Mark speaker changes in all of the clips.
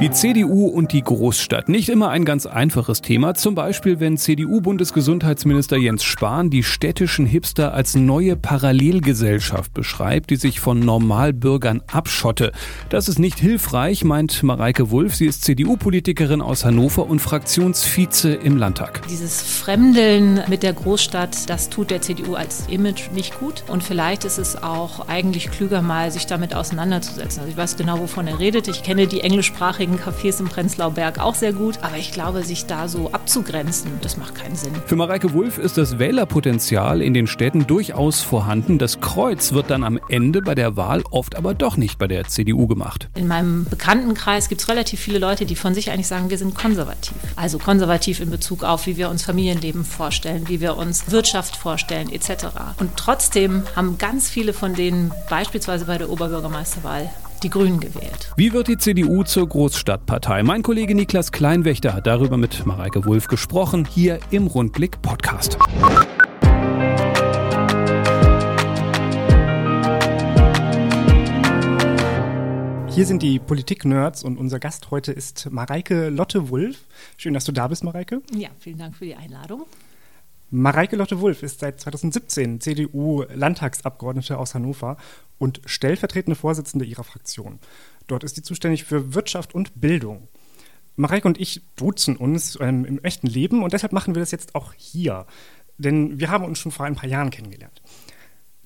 Speaker 1: Die CDU und die Großstadt. Nicht immer ein ganz einfaches Thema. Zum Beispiel, wenn CDU-Bundesgesundheitsminister Jens Spahn die städtischen Hipster als neue Parallelgesellschaft beschreibt, die sich von Normalbürgern abschotte. Das ist nicht hilfreich, meint Mareike Wulff. Sie ist CDU-Politikerin aus Hannover und Fraktionsvize im Landtag.
Speaker 2: Dieses Fremdeln mit der Großstadt, das tut der CDU als Image nicht gut. Und vielleicht ist es auch eigentlich klüger, mal sich damit auseinanderzusetzen. Also ich weiß genau, wovon er redet. Ich kenne die englischsprachigen englischsprachigen Cafés im Prenzlauer Berg auch sehr gut. Aber ich glaube, sich da so abzugrenzen, das macht keinen Sinn.
Speaker 1: Für Mareike Wulff ist das Wählerpotenzial in den Städten durchaus vorhanden. Das Kreuz wird dann am Ende bei der Wahl oft aber doch nicht bei der CDU gemacht.
Speaker 2: In meinem Bekanntenkreis gibt es relativ viele Leute, die von sich eigentlich sagen, wir sind konservativ. Also konservativ in Bezug auf, wie wir uns Familienleben vorstellen, wie wir uns Wirtschaft vorstellen, etc. Und trotzdem haben ganz viele von denen beispielsweise bei der Oberbürgermeisterwahl die Grünen gewählt.
Speaker 1: Wie wird die CDU zur Großstadtpartei? Mein Kollege Niklas Kleinwächter hat darüber mit Mareike Wulff gesprochen, hier im Rundblick Podcast.
Speaker 3: Hier sind die Politik-Nerds und unser Gast heute ist Mareike Lotte Wulff. Schön, dass du da bist, Mareike.
Speaker 2: Ja, vielen Dank für die Einladung.
Speaker 3: Mareike Lotte Wulff ist seit 2017 CDU-Landtagsabgeordnete aus Hannover und stellvertretende Vorsitzende ihrer Fraktion. Dort ist sie zuständig für Wirtschaft und Bildung. Mareike und ich duzen uns ähm, im echten Leben und deshalb machen wir das jetzt auch hier. Denn wir haben uns schon vor ein paar Jahren kennengelernt.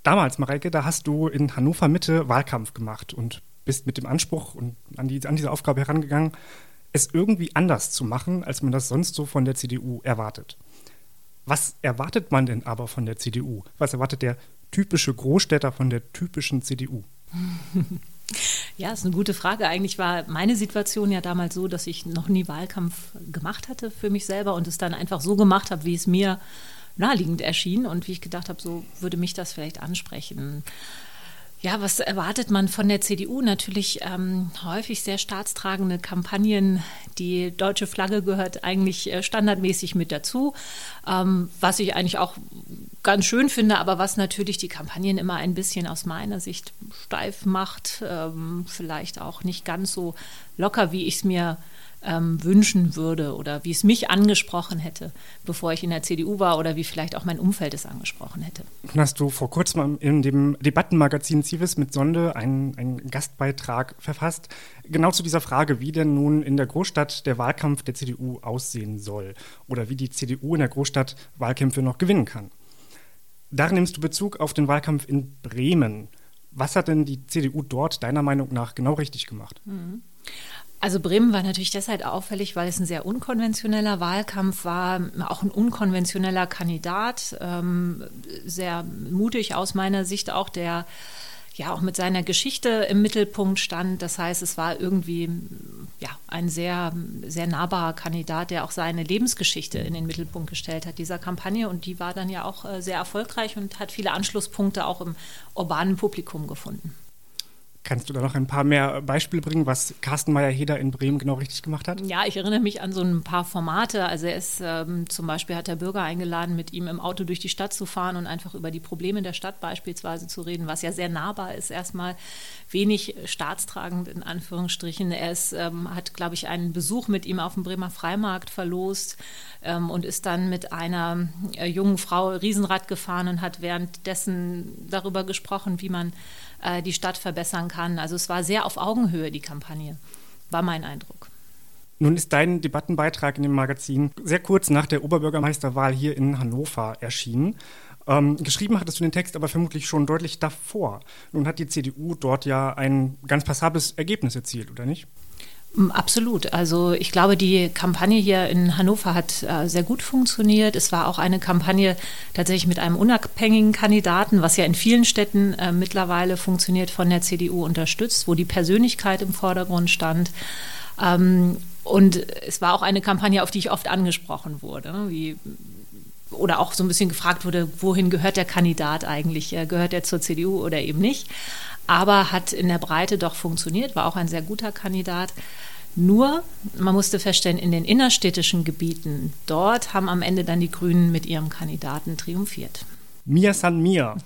Speaker 3: Damals, Mareike, da hast du in Hannover Mitte Wahlkampf gemacht und bist mit dem Anspruch und an, die, an diese Aufgabe herangegangen, es irgendwie anders zu machen, als man das sonst so von der CDU erwartet. Was erwartet man denn aber von der CDU? Was erwartet der typische Großstädter von der typischen CDU?
Speaker 2: Ja, ist eine gute Frage. Eigentlich war meine Situation ja damals so, dass ich noch nie Wahlkampf gemacht hatte für mich selber und es dann einfach so gemacht habe, wie es mir naheliegend erschien und wie ich gedacht habe, so würde mich das vielleicht ansprechen. Ja, was erwartet man von der CDU? Natürlich ähm, häufig sehr staatstragende Kampagnen. Die deutsche Flagge gehört eigentlich äh, standardmäßig mit dazu, ähm, was ich eigentlich auch ganz schön finde, aber was natürlich die Kampagnen immer ein bisschen aus meiner Sicht steif macht, ähm, vielleicht auch nicht ganz so locker, wie ich es mir äh, ähm, wünschen würde oder wie es mich angesprochen hätte, bevor ich in der CDU war oder wie vielleicht auch mein Umfeld es angesprochen hätte.
Speaker 3: Hast du vor kurzem in dem Debattenmagazin Civis mit Sonde einen, einen Gastbeitrag verfasst, genau zu dieser Frage, wie denn nun in der Großstadt der Wahlkampf der CDU aussehen soll oder wie die CDU in der Großstadt Wahlkämpfe noch gewinnen kann. Darin nimmst du Bezug auf den Wahlkampf in Bremen. Was hat denn die CDU dort deiner Meinung nach genau richtig gemacht?
Speaker 2: Mhm. Also Bremen war natürlich deshalb auffällig, weil es ein sehr unkonventioneller Wahlkampf war, auch ein unkonventioneller Kandidat, ähm, sehr mutig aus meiner Sicht auch, der ja auch mit seiner Geschichte im Mittelpunkt stand. Das heißt, es war irgendwie ja, ein sehr, sehr nahbarer Kandidat, der auch seine Lebensgeschichte in den Mittelpunkt gestellt hat, dieser Kampagne. Und die war dann ja auch äh, sehr erfolgreich und hat viele Anschlusspunkte auch im urbanen Publikum gefunden.
Speaker 3: Kannst du da noch ein paar mehr Beispiele bringen, was Carsten Meyer-Heder in Bremen genau richtig gemacht hat?
Speaker 2: Ja, ich erinnere mich an so ein paar Formate. Also er ist ähm, zum Beispiel hat der Bürger eingeladen, mit ihm im Auto durch die Stadt zu fahren und einfach über die Probleme der Stadt beispielsweise zu reden, was ja sehr nahbar ist. Erstmal wenig staatstragend in Anführungsstrichen. Er ist, ähm, hat, glaube ich, einen Besuch mit ihm auf dem Bremer Freimarkt verlost ähm, und ist dann mit einer äh, jungen Frau Riesenrad gefahren und hat währenddessen darüber gesprochen, wie man äh, die Stadt verbessern kann. Also es war sehr auf Augenhöhe, die Kampagne, war mein Eindruck.
Speaker 3: Nun ist dein Debattenbeitrag in dem Magazin sehr kurz nach der Oberbürgermeisterwahl hier in Hannover erschienen. Ähm, geschrieben hattest du den Text aber vermutlich schon deutlich davor. Nun hat die CDU dort ja ein ganz passables Ergebnis erzielt, oder nicht?
Speaker 2: Mm, absolut. Also ich glaube, die Kampagne hier in Hannover hat äh, sehr gut funktioniert. Es war auch eine Kampagne tatsächlich mit einem unabhängigen Kandidaten, was ja in vielen Städten äh, mittlerweile funktioniert, von der CDU unterstützt, wo die Persönlichkeit im Vordergrund stand. Ähm, und es war auch eine Kampagne, auf die ich oft angesprochen wurde, ne? wie oder auch so ein bisschen gefragt wurde, wohin gehört der Kandidat eigentlich? Äh, gehört er zur CDU oder eben nicht? Aber hat in der Breite doch funktioniert, war auch ein sehr guter Kandidat. Nur, man musste feststellen, in den innerstädtischen Gebieten, dort haben am Ende dann die Grünen mit ihrem Kandidaten triumphiert.
Speaker 3: Mia San Mia.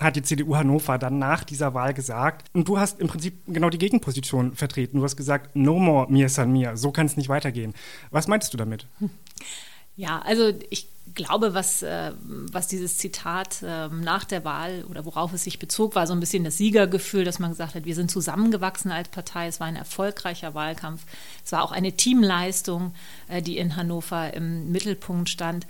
Speaker 3: hat die CDU Hannover dann nach dieser Wahl gesagt. Und du hast im Prinzip genau die Gegenposition vertreten. Du hast gesagt, no more mir san mir, so kann es nicht weitergehen. Was meinst du damit?
Speaker 2: Ja, also ich glaube, was, äh, was dieses Zitat äh, nach der Wahl oder worauf es sich bezog, war so ein bisschen das Siegergefühl, dass man gesagt hat, wir sind zusammengewachsen als Partei. Es war ein erfolgreicher Wahlkampf. Es war auch eine Teamleistung, äh, die in Hannover im Mittelpunkt stand.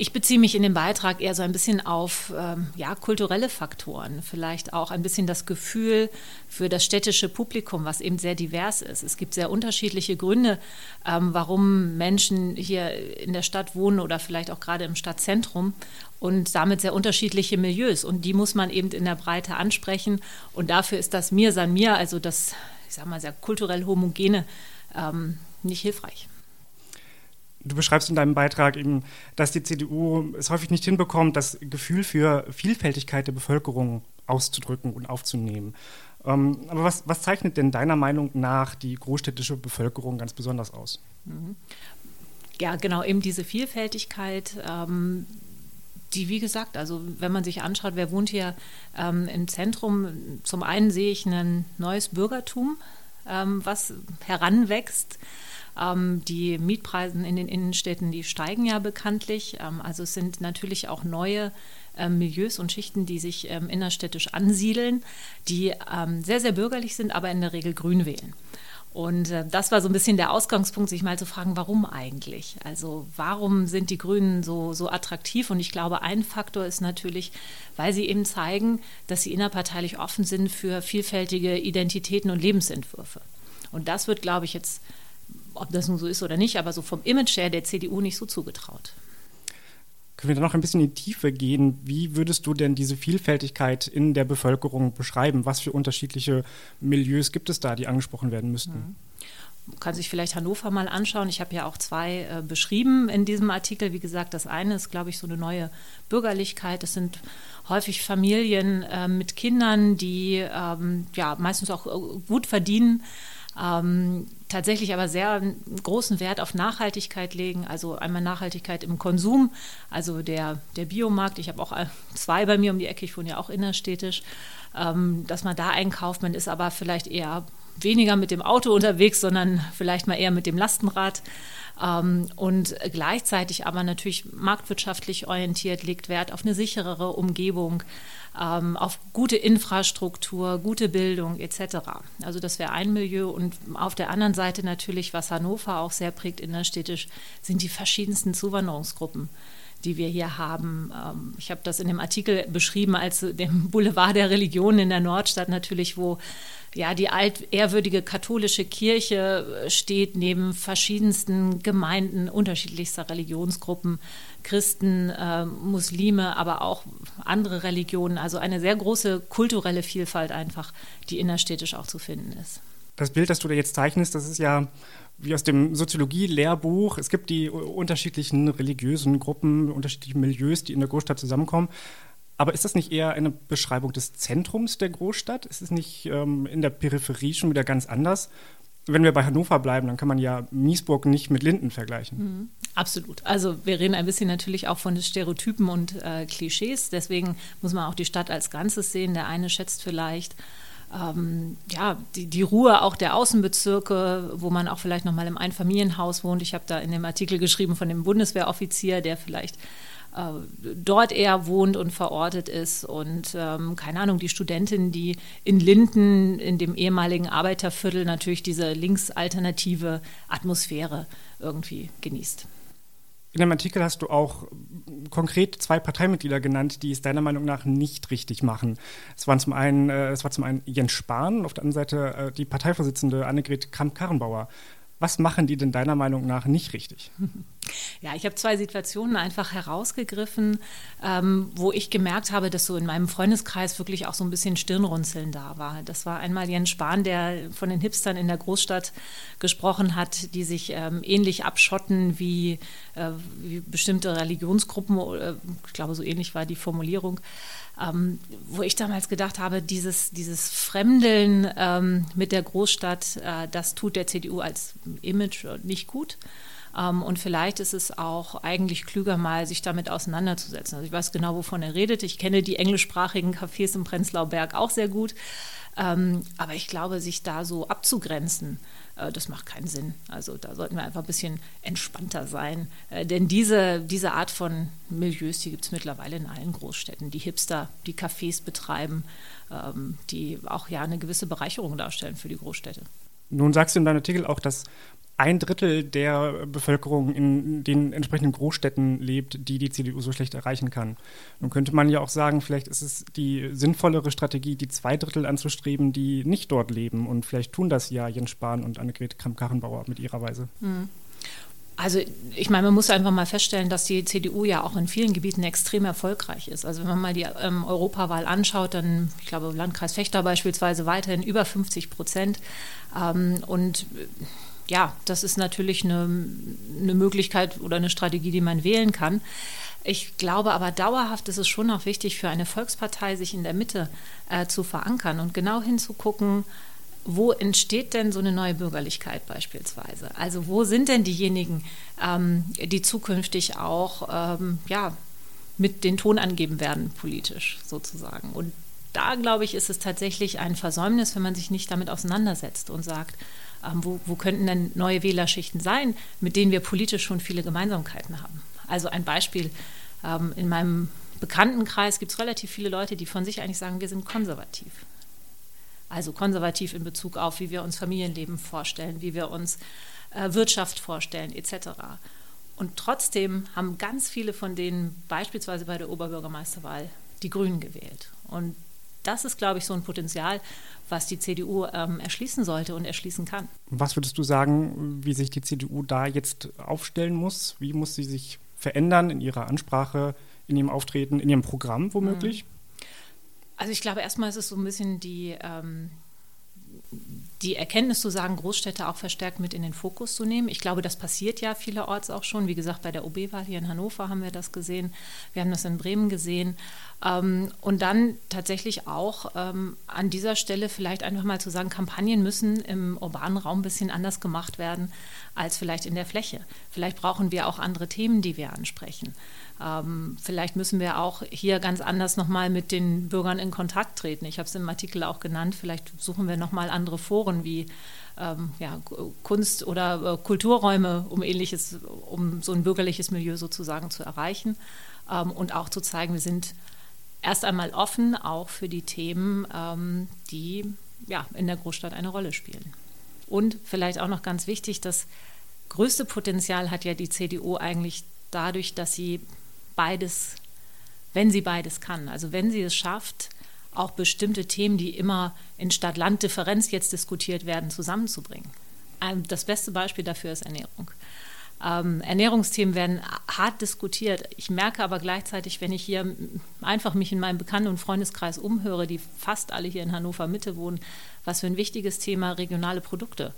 Speaker 2: Ich beziehe mich in dem Beitrag eher so ein bisschen auf ähm, ja, kulturelle Faktoren, vielleicht auch ein bisschen das Gefühl für das städtische Publikum, was eben sehr divers ist. Es gibt sehr unterschiedliche Gründe, ähm, warum Menschen hier in der Stadt wohnen oder vielleicht auch gerade im Stadtzentrum und damit sehr unterschiedliche Milieus. Und die muss man eben in der Breite ansprechen. Und dafür ist das Mir San Mir, also das, ich sag mal, sehr kulturell homogene, ähm, nicht hilfreich.
Speaker 3: Du beschreibst in deinem Beitrag eben, dass die CDU es häufig nicht hinbekommt, das Gefühl für Vielfältigkeit der Bevölkerung auszudrücken und aufzunehmen. Ähm, aber was, was, zeichnet denn deiner Meinung nach die großstädtische Bevölkerung ganz besonders aus? Mhm.
Speaker 2: Ja, genau, eben diese Vielfältigkeit. Ähm, die, wie gesagt, also wenn man sich anschaut, wer wohnt hier ähm, im Zentrum, zum einen sehe ich ein neues Bürgertum, ähm, was heranwächst. Ähm, die Mietpreise in den Innenstädten, die steigen ja bekanntlich. Ähm, also es sind natürlich auch neue ähm, Milieus und Schichten, die sich ähm, innerstädtisch ansiedeln, die ähm, sehr, sehr bürgerlich sind, aber in der Regel grün wählen. Und äh, das war so ein bisschen der Ausgangspunkt, sich mal zu fragen, warum eigentlich? Also warum sind die Grünen so, so attraktiv? Und ich glaube, ein Faktor ist natürlich, weil sie eben zeigen, dass sie innerparteilich offen sind für vielfältige Identitäten und Lebensentwürfe. Und das wird, glaube ich, jetzt ob das nun so ist oder nicht, aber so vom Image her der CDU nicht so zugetraut.
Speaker 3: Können wir da noch ein bisschen in die Tiefe gehen? Wie würdest du denn diese Vielfältigkeit in der Bevölkerung beschreiben? Was für unterschiedliche Milieus gibt es da, die angesprochen werden müssten? Mhm.
Speaker 2: Man kann sich vielleicht Hannover mal anschauen. Ich habe ja auch zwei äh, beschrieben in diesem Artikel. Wie gesagt, das eine ist, glaube ich, so eine neue Bürgerlichkeit. Das sind häufig Familien äh, mit Kindern, die ähm, ja meistens auch äh, gut verdienen ähm, tatsächlich aber sehr großen Wert auf Nachhaltigkeit legen, also einmal Nachhaltigkeit im Konsum, also der, der Biomarkt, ich habe auch zwei bei mir um die Ecke, ich wohne ja auch innerstädtisch, ähm, dass man da einkauft, man ist aber vielleicht eher weniger mit dem Auto unterwegs, sondern vielleicht mal eher mit dem Lastenrad. Ähm, und gleichzeitig aber natürlich marktwirtschaftlich orientiert, legt Wert auf eine sicherere Umgebung, ähm, auf gute Infrastruktur, gute Bildung etc. Also das wäre ein Milieu. Und auf der anderen Seite natürlich, was Hannover auch sehr prägt innerstädtisch, sind die verschiedensten Zuwanderungsgruppen die wir hier haben. Ähm, ich habe das in dem Artikel beschrieben als dem Boulevard der Religionen in der Nordstadt natürlich, wo ja, die altehrwürdige katholische Kirche steht neben verschiedensten Gemeinden unterschiedlichster Religionsgruppen, Christen, äh, Muslime, aber auch andere Religionen. Also eine sehr große kulturelle Vielfalt einfach, die innerstädtisch auch zu finden ist.
Speaker 3: Das Bild, das du da jetzt zeichnest, das ist ja wie aus dem Soziologie-Lehrbuch. Es gibt die unterschiedlichen religiösen Gruppen, unterschiedliche Milieus, die in der Großstadt zusammenkommen. Aber ist das nicht eher eine Beschreibung des Zentrums der Großstadt? Ist es nicht ähm, in der Peripherie schon wieder ganz anders? Wenn wir bei Hannover bleiben, dann kann man ja Miesburg nicht mit Linden vergleichen.
Speaker 2: Mhm, absolut. Also wir reden ein bisschen natürlich auch von Stereotypen und äh, Klischees. Deswegen muss man auch die Stadt als Ganzes sehen. Der eine schätzt vielleicht ähm, ja, die, die Ruhe auch der Außenbezirke, wo man auch vielleicht noch mal im Einfamilienhaus wohnt. Ich habe da in dem Artikel geschrieben von dem Bundeswehroffizier, der vielleicht äh, dort eher wohnt und verortet ist. Und ähm, keine Ahnung, die Studentin, die in Linden, in dem ehemaligen Arbeiterviertel, natürlich diese linksalternative Atmosphäre irgendwie genießt.
Speaker 3: In dem Artikel hast du auch konkret zwei Parteimitglieder genannt, die es deiner Meinung nach nicht richtig machen. Es waren zum einen, äh, es war zum einen Jens Spahn, auf der anderen Seite äh, die Parteivorsitzende Annegret Kramp-Karrenbauer. Was machen die denn deiner Meinung nach nicht richtig?
Speaker 2: Ja, ich habe zwei Situationen einfach herausgegriffen, ähm, wo ich gemerkt habe, dass so in meinem Freundeskreis wirklich auch so ein bisschen Stirnrunzeln da war. Das war einmal Jens Spahn, der von den Hipstern in der Großstadt gesprochen hat, die sich ähm, ähnlich abschotten wie, äh, wie bestimmte Religionsgruppen. Äh, ich glaube, so ähnlich war die Formulierung ähm, wo ich damals gedacht habe, dieses, dieses Fremdeln ähm, mit der Großstadt, äh, das tut der CDU als Image nicht gut. Ähm, und vielleicht ist es auch eigentlich klüger, mal sich damit auseinanderzusetzen. Also ich weiß genau, wovon er redet. Ich kenne die englischsprachigen Cafés im Prenzlauer Berg auch sehr gut. Ähm, aber ich glaube, sich da so abzugrenzen, äh, das macht keinen Sinn. Also da sollten wir einfach ein bisschen entspannter sein. Äh, denn diese, diese Art von Milieus, die gibt es mittlerweile in allen Großstädten. Die Hipster, die Cafés betreiben, ähm, die auch ja eine gewisse Bereicherung darstellen für die Großstädte.
Speaker 3: Nun sagst du in deinem Artikel auch, dass ein Drittel der Bevölkerung in den entsprechenden Großstädten lebt, die die CDU so schlecht erreichen kann. Nun könnte man ja auch sagen, vielleicht ist es die sinnvollere Strategie, die zwei Drittel anzustreben, die nicht dort leben. Und vielleicht tun das ja Jens Spahn und Annegret Kramp-Karrenbauer mit ihrer Weise. Mhm.
Speaker 2: Also ich meine, man muss einfach mal feststellen, dass die CDU ja auch in vielen Gebieten extrem erfolgreich ist. Also wenn man mal die ähm, Europawahl anschaut, dann, ich glaube, Landkreis Fechter beispielsweise weiterhin über 50 Prozent. Ähm, und ja, das ist natürlich eine, eine Möglichkeit oder eine Strategie, die man wählen kann. Ich glaube aber dauerhaft ist es schon auch wichtig für eine Volkspartei, sich in der Mitte äh, zu verankern und genau hinzugucken, wo entsteht denn so eine neue Bürgerlichkeit beispielsweise? Also wo sind denn diejenigen, ähm, die zukünftig auch ähm, ja, mit den Ton angeben werden, politisch sozusagen? Und da, glaube ich, ist es tatsächlich ein Versäumnis, wenn man sich nicht damit auseinandersetzt und sagt, ähm, wo, wo könnten denn neue Wählerschichten sein, mit denen wir politisch schon viele Gemeinsamkeiten haben. Also ein Beispiel, ähm, in meinem Bekanntenkreis gibt es relativ viele Leute, die von sich eigentlich sagen, wir sind konservativ. Also konservativ in Bezug auf, wie wir uns Familienleben vorstellen, wie wir uns äh, Wirtschaft vorstellen, etc. Und trotzdem haben ganz viele von denen beispielsweise bei der Oberbürgermeisterwahl die Grünen gewählt. Und das ist, glaube ich, so ein Potenzial, was die CDU ähm, erschließen sollte und erschließen kann.
Speaker 3: Was würdest du sagen, wie sich die CDU da jetzt aufstellen muss? Wie muss sie sich verändern in ihrer Ansprache, in ihrem Auftreten, in ihrem Programm womöglich? Mhm.
Speaker 2: Also ich glaube, erstmal ist es so ein bisschen die, ähm, die Erkenntnis zu sagen, Großstädte auch verstärkt mit in den Fokus zu nehmen. Ich glaube, das passiert ja vielerorts auch schon. Wie gesagt, bei der OB-Wahl hier in Hannover haben wir das gesehen. Wir haben das in Bremen gesehen. Ähm, und dann tatsächlich auch ähm, an dieser Stelle vielleicht einfach mal zu sagen, Kampagnen müssen im urbanen Raum ein bisschen anders gemacht werden als vielleicht in der Fläche. Vielleicht brauchen wir auch andere Themen, die wir ansprechen. Ähm, vielleicht müssen wir auch hier ganz anders nochmal mit den Bürgern in Kontakt treten. Ich habe es im Artikel auch genannt. Vielleicht suchen wir nochmal andere Foren wie ähm, ja, Kunst- oder äh, Kulturräume, um ähnliches, um so ein bürgerliches Milieu sozusagen zu erreichen ähm, und auch zu zeigen, wir sind erst einmal offen auch für die Themen, ähm, die ja, in der Großstadt eine Rolle spielen. Und vielleicht auch noch ganz wichtig, das größte Potenzial hat ja die CDU eigentlich dadurch, dass sie beides, wenn sie beides kann. Also wenn sie es schafft, auch bestimmte Themen, die immer in Stadt-Land-Differenz jetzt diskutiert werden, zusammenzubringen. Das beste Beispiel dafür ist Ernährung. Ähm, Ernährungsthemen werden hart diskutiert. Ich merke aber gleichzeitig, wenn ich hier einfach mich in meinem Bekannten- und Freundeskreis umhöre, die fast alle hier in Hannover Mitte wohnen, was für ein wichtiges Thema regionale Produkte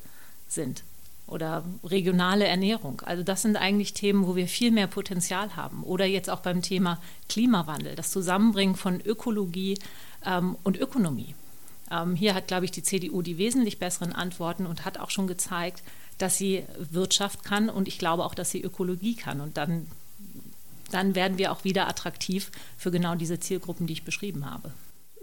Speaker 2: sind oder regionale Ernährung. Also das sind eigentlich Themen, wo wir viel mehr Potenzial haben. Oder jetzt auch beim Thema Klimawandel, das Zusammenbringen von Ökologie ähm, und Ökonomie. Ähm, hier hat, glaube ich, die CDU die wesentlich besseren Antworten und hat auch schon gezeigt, dass sie Wirtschaft kann und ich glaube auch, dass sie Ökologie kann. Und dann, dann werden wir auch wieder attraktiv für genau diese Zielgruppen, die ich beschrieben habe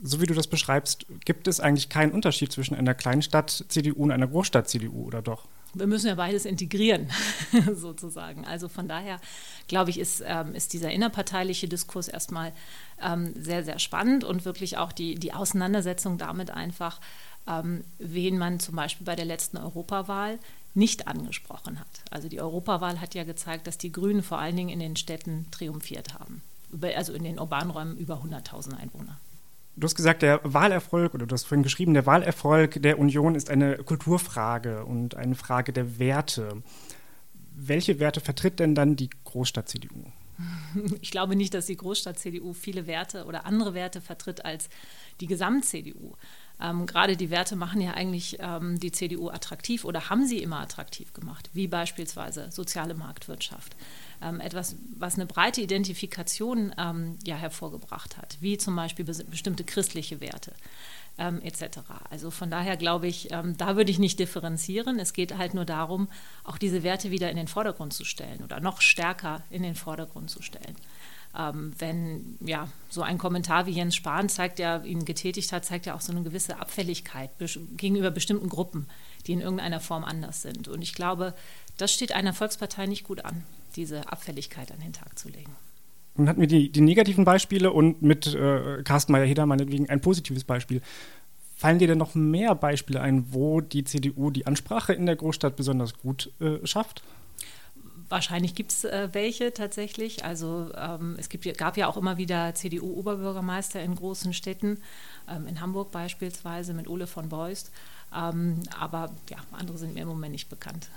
Speaker 3: so wie du das beschreibst, gibt es eigentlich keinen Unterschied zwischen einer Kleinstadt-CDU und einer Großstadt-CDU, oder doch?
Speaker 2: Wir müssen ja beides integrieren, sozusagen. Also von daher, glaube ich, ist, ähm, ist dieser innerparteiliche Diskurs erstmal ähm, sehr, sehr spannend und wirklich auch die, die Auseinandersetzung damit einfach, ähm, wen man zum Beispiel bei der letzten Europawahl nicht angesprochen hat. Also die Europawahl hat ja gezeigt, dass die Grünen vor allen Dingen in den Städten triumphiert haben, also in den urbanen Räumen über 100.000 Einwohner.
Speaker 3: Du hast gesagt, der Wahlerfolg, oder du hast vorhin geschrieben, der Wahlerfolg der Union ist eine Kulturfrage und eine Frage der Werte. Welche Werte vertritt denn dann die Großstadt-CDU?
Speaker 2: Ich glaube nicht, dass die Großstadt-CDU viele Werte oder andere Werte vertritt als die Gesamt-CDU. Ähm, gerade die Werte machen ja eigentlich ähm, die CDU attraktiv oder haben sie immer attraktiv gemacht, wie beispielsweise soziale Marktwirtschaft ähm, etwas, was eine breite Identifikation ähm, ja hervorgebracht hat, wie zum Beispiel bestimmte christliche Werte. ähm, etc. Also von daher glaube ich, ähm, da würde ich nicht differenzieren. Es geht halt nur darum, auch diese Werte wieder in den Vordergrund zu stellen oder noch stärker in den Vordergrund zu stellen. Ähm, wenn ja so ein Kommentar wie Jens Spahn zeigt, der ihn getätigt hat, zeigt ja auch so eine gewisse Abfälligkeit gegenüber bestimmten Gruppen, die in irgendeiner Form anders sind. Und ich glaube, das steht einer Volkspartei nicht gut an, diese Abfälligkeit an den Tag zu legen.
Speaker 3: Nun hatten wir die, die negativen Beispiele und mit äh, Carsten Meyer-Heder meinetwegen ein positives Beispiel. Fallen dir denn noch mehr Beispiele ein, wo die CDU die Ansprache in der Großstadt besonders gut äh, schafft?
Speaker 2: Wahrscheinlich gibt es äh, welche tatsächlich. Also ähm, es gibt, gab ja auch immer wieder CDU-Oberbürgermeister in großen Städten, ähm, in Hamburg beispielsweise mit Ole von Beust. Ähm, aber ja, andere sind mir im Moment nicht bekannt.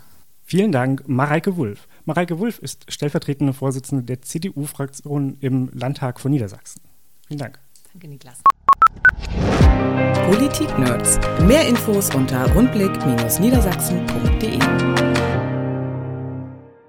Speaker 3: Vielen Dank, Mareike Wulff. Mareike Wulff ist stellvertretende Vorsitzende der CDU-Fraktion im Landtag von Niedersachsen. Vielen Dank.
Speaker 2: Danke, Niklas.
Speaker 4: Politik-Nerds. Mehr Infos unter rundblick-niedersachsen.de.